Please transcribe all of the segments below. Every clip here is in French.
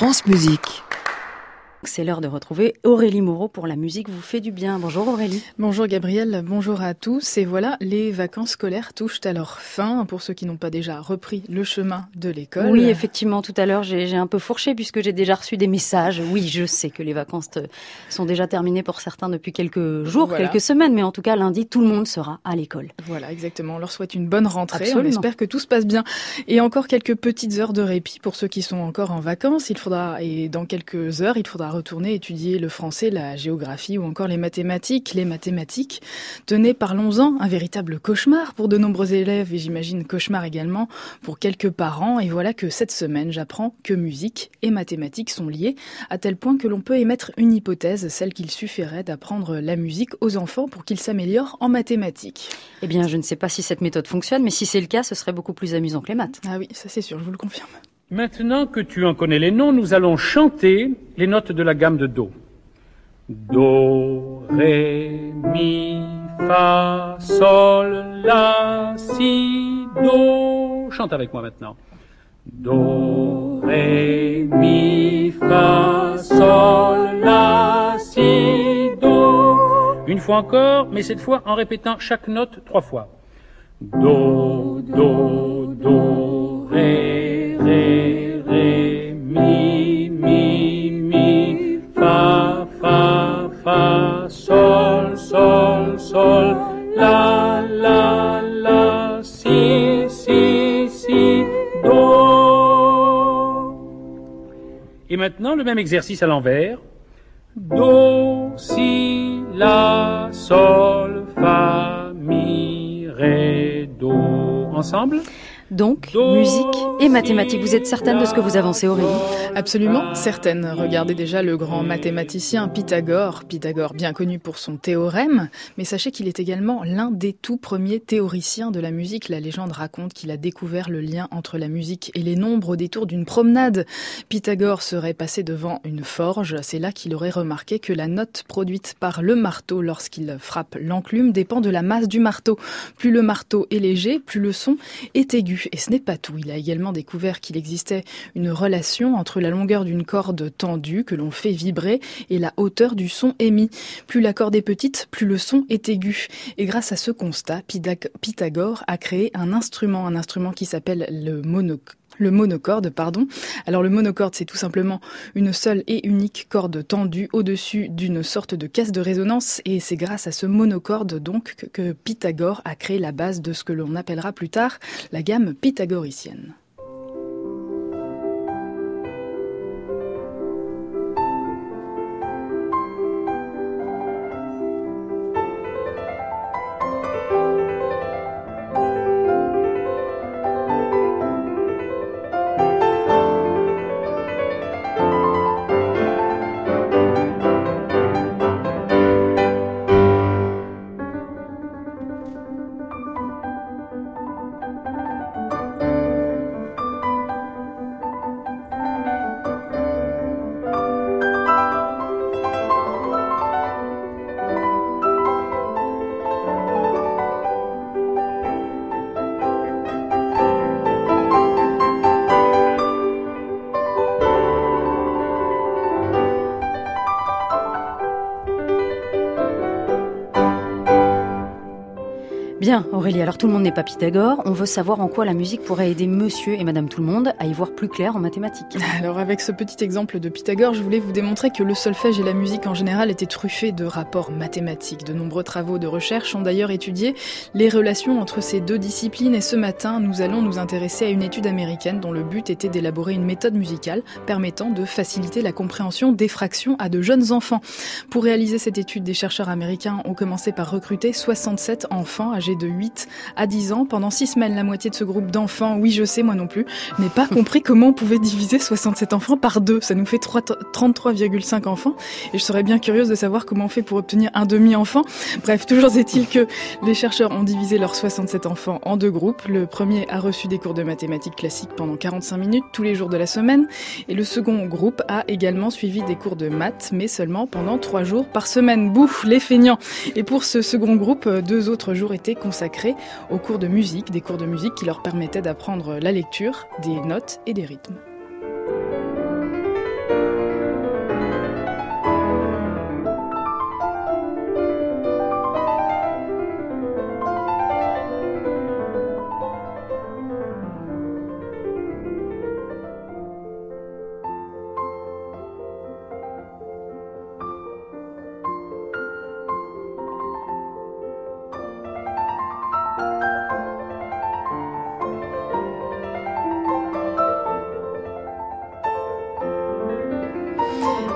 France Musique. C'est l'heure de retrouver Aurélie Moreau pour la musique vous fait du bien. Bonjour Aurélie. Bonjour Gabriel, bonjour à tous. Et voilà, les vacances scolaires touchent à leur fin pour ceux qui n'ont pas déjà repris le chemin de l'école. Oui, effectivement, tout à l'heure j'ai un peu fourché puisque j'ai déjà reçu des messages. Oui, je sais que les vacances sont déjà terminées pour certains depuis quelques jours, quelques semaines, mais en tout cas lundi, tout le monde sera à l'école. Voilà, exactement. On leur souhaite une bonne rentrée. On espère que tout se passe bien. Et encore quelques petites heures de répit pour ceux qui sont encore en vacances. Il faudra, et dans quelques heures, il faudra retourner étudier le français, la géographie ou encore les mathématiques. Les mathématiques, tenez, parlons-en, un véritable cauchemar pour de nombreux élèves et j'imagine cauchemar également pour quelques parents. Et voilà que cette semaine, j'apprends que musique et mathématiques sont liées à tel point que l'on peut émettre une hypothèse, celle qu'il suffirait d'apprendre la musique aux enfants pour qu'ils s'améliorent en mathématiques. Eh bien, je ne sais pas si cette méthode fonctionne, mais si c'est le cas, ce serait beaucoup plus amusant que les maths. Ah oui, ça c'est sûr, je vous le confirme. Maintenant que tu en connais les noms, nous allons chanter les notes de la gamme de Do. Do, Ré, Mi, Fa, Sol, La, Si, Do. Chante avec moi maintenant. Do, Ré, Mi, Fa, Sol, La, Si, Do. Une fois encore, mais cette fois en répétant chaque note trois fois. Do, Do, exercice à l'envers. Do, si, la, sol, fa, mi, ré, do. Ensemble donc, musique et mathématiques. Vous êtes certaine de ce que vous avancez, Aurélie? Absolument certaine. Regardez déjà le grand mathématicien Pythagore. Pythagore, bien connu pour son théorème, mais sachez qu'il est également l'un des tout premiers théoriciens de la musique. La légende raconte qu'il a découvert le lien entre la musique et les nombres au détour d'une promenade. Pythagore serait passé devant une forge. C'est là qu'il aurait remarqué que la note produite par le marteau lorsqu'il frappe l'enclume dépend de la masse du marteau. Plus le marteau est léger, plus le son est aigu. Et ce n'est pas tout. Il a également découvert qu'il existait une relation entre la longueur d'une corde tendue que l'on fait vibrer et la hauteur du son émis. Plus la corde est petite, plus le son est aigu. Et grâce à ce constat, Pythagore a créé un instrument, un instrument qui s'appelle le monoc le monocorde, pardon. Alors le monocorde, c'est tout simplement une seule et unique corde tendue au-dessus d'une sorte de caisse de résonance et c'est grâce à ce monocorde donc que Pythagore a créé la base de ce que l'on appellera plus tard la gamme pythagoricienne. Bien, Aurélie, alors tout le monde n'est pas Pythagore. On veut savoir en quoi la musique pourrait aider monsieur et madame tout le monde à y voir plus clair en mathématiques. Alors avec ce petit exemple de Pythagore, je voulais vous démontrer que le solfège et la musique en général étaient truffés de rapports mathématiques. De nombreux travaux de recherche ont d'ailleurs étudié les relations entre ces deux disciplines et ce matin, nous allons nous intéresser à une étude américaine dont le but était d'élaborer une méthode musicale permettant de faciliter la compréhension des fractions à de jeunes enfants. Pour réaliser cette étude, des chercheurs américains ont commencé par recruter 67 enfants âgés de 8 à 10 ans. Pendant 6 semaines, la moitié de ce groupe d'enfants, oui je sais moi non plus, n'ai pas compris comment on pouvait diviser 67 enfants par deux. Ça nous fait 33,5 enfants. Et je serais bien curieuse de savoir comment on fait pour obtenir un demi-enfant. Bref, toujours est-il que les chercheurs ont divisé leurs 67 enfants en deux groupes. Le premier a reçu des cours de mathématiques classiques pendant 45 minutes tous les jours de la semaine. Et le second groupe a également suivi des cours de maths, mais seulement pendant 3 jours par semaine. Bouf, les feignants. Et pour ce second groupe, deux autres jours étaient consacrés aux cours de musique, des cours de musique qui leur permettaient d'apprendre la lecture, des notes et des rythmes.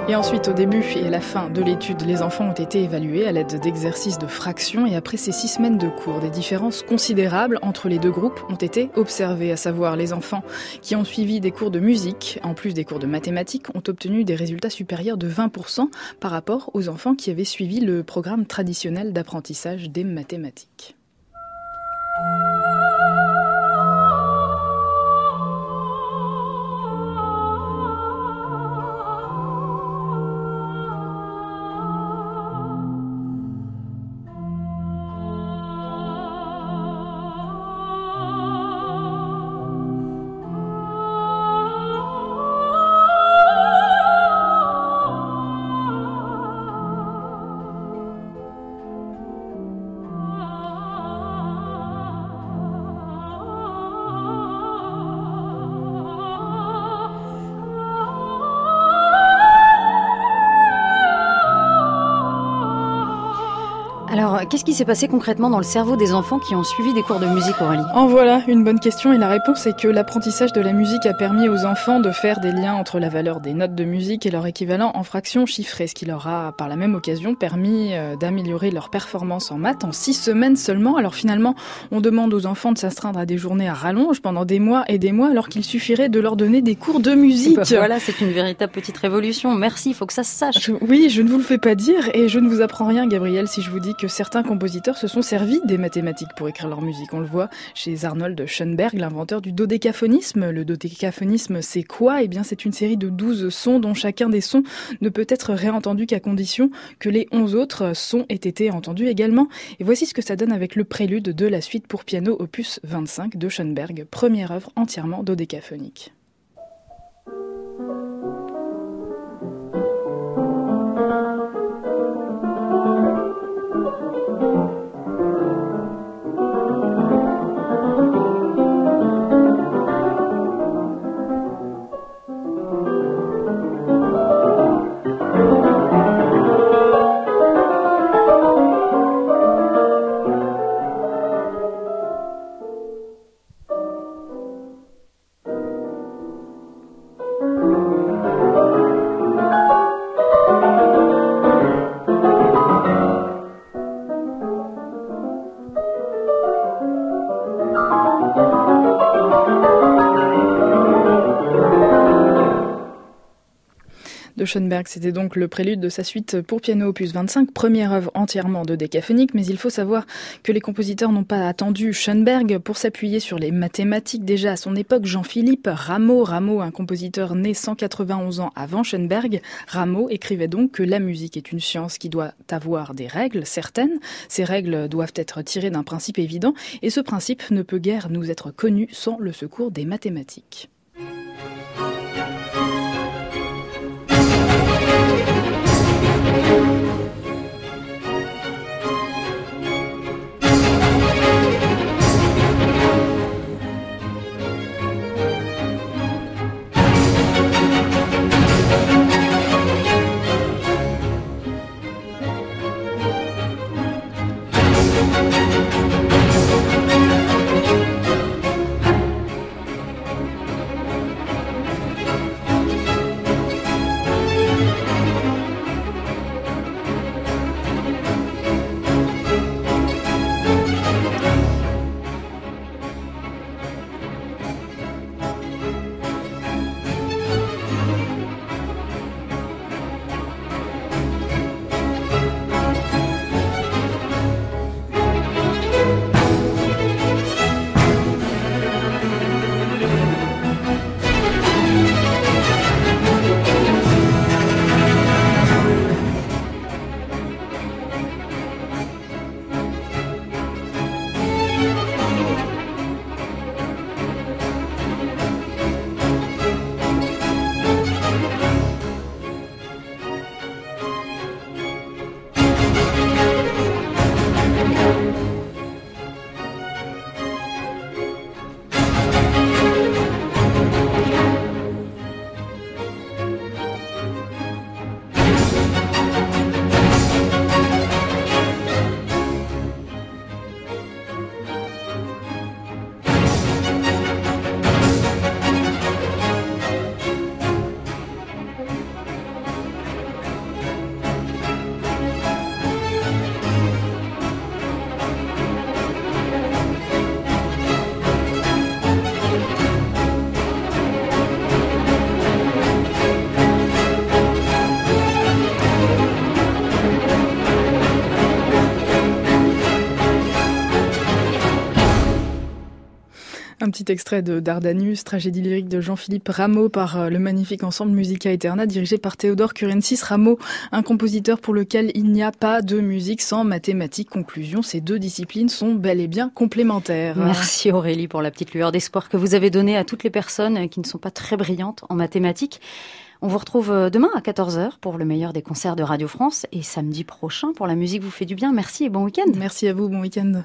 Et ensuite, au début et à la fin de l'étude, les enfants ont été évalués à l'aide d'exercices de fraction et après ces six semaines de cours, des différences considérables entre les deux groupes ont été observées, à savoir les enfants qui ont suivi des cours de musique, en plus des cours de mathématiques, ont obtenu des résultats supérieurs de 20% par rapport aux enfants qui avaient suivi le programme traditionnel d'apprentissage des mathématiques. Alors, qu'est-ce qui s'est passé concrètement dans le cerveau des enfants qui ont suivi des cours de musique, Aurélie? En voilà une bonne question et la réponse est que l'apprentissage de la musique a permis aux enfants de faire des liens entre la valeur des notes de musique et leur équivalent en fractions chiffrées, ce qui leur a par la même occasion permis euh, d'améliorer leur performance en maths en six semaines seulement. Alors finalement, on demande aux enfants de s'astreindre à des journées à rallonge pendant des mois et des mois alors qu'il suffirait de leur donner des cours de musique. Bah voilà, c'est une véritable petite révolution. Merci, il faut que ça se sache. oui, je ne vous le fais pas dire et je ne vous apprends rien, Gabriel, si je vous dis que certains compositeurs se sont servis des mathématiques pour écrire leur musique. On le voit chez Arnold Schoenberg, l'inventeur du dodécaphonisme. Le dodécaphonisme, c'est quoi? Eh bien, c'est une série de 12 sons dont chacun des sons ne peut être réentendu qu'à condition que les 11 autres sons aient été entendus également. Et voici ce que ça donne avec le prélude de la suite pour piano opus 25 de Schoenberg, première œuvre entièrement dodécaphonique. Schoenberg. C'était donc le prélude de sa suite pour piano opus 25, première œuvre entièrement de décaphonique, mais il faut savoir que les compositeurs n'ont pas attendu Schoenberg pour s'appuyer sur les mathématiques. Déjà à son époque, Jean-Philippe Rameau, Rameau, un compositeur né 191 ans avant Schoenberg, Rameau écrivait donc que la musique est une science qui doit avoir des règles certaines. Ces règles doivent être tirées d'un principe évident, et ce principe ne peut guère nous être connu sans le secours des mathématiques. Petit extrait de Dardanus, tragédie lyrique de Jean-Philippe Rameau par euh, le magnifique ensemble Musica Eterna dirigé par Théodore Curensis Rameau, un compositeur pour lequel il n'y a pas de musique sans mathématiques. Conclusion, ces deux disciplines sont bel et bien complémentaires. Merci Aurélie pour la petite lueur d'espoir que vous avez donnée à toutes les personnes qui ne sont pas très brillantes en mathématiques. On vous retrouve euh, demain à 14h pour le meilleur des concerts de Radio France et samedi prochain pour la musique vous fait du bien. Merci et bon week-end. Merci à vous, bon week-end.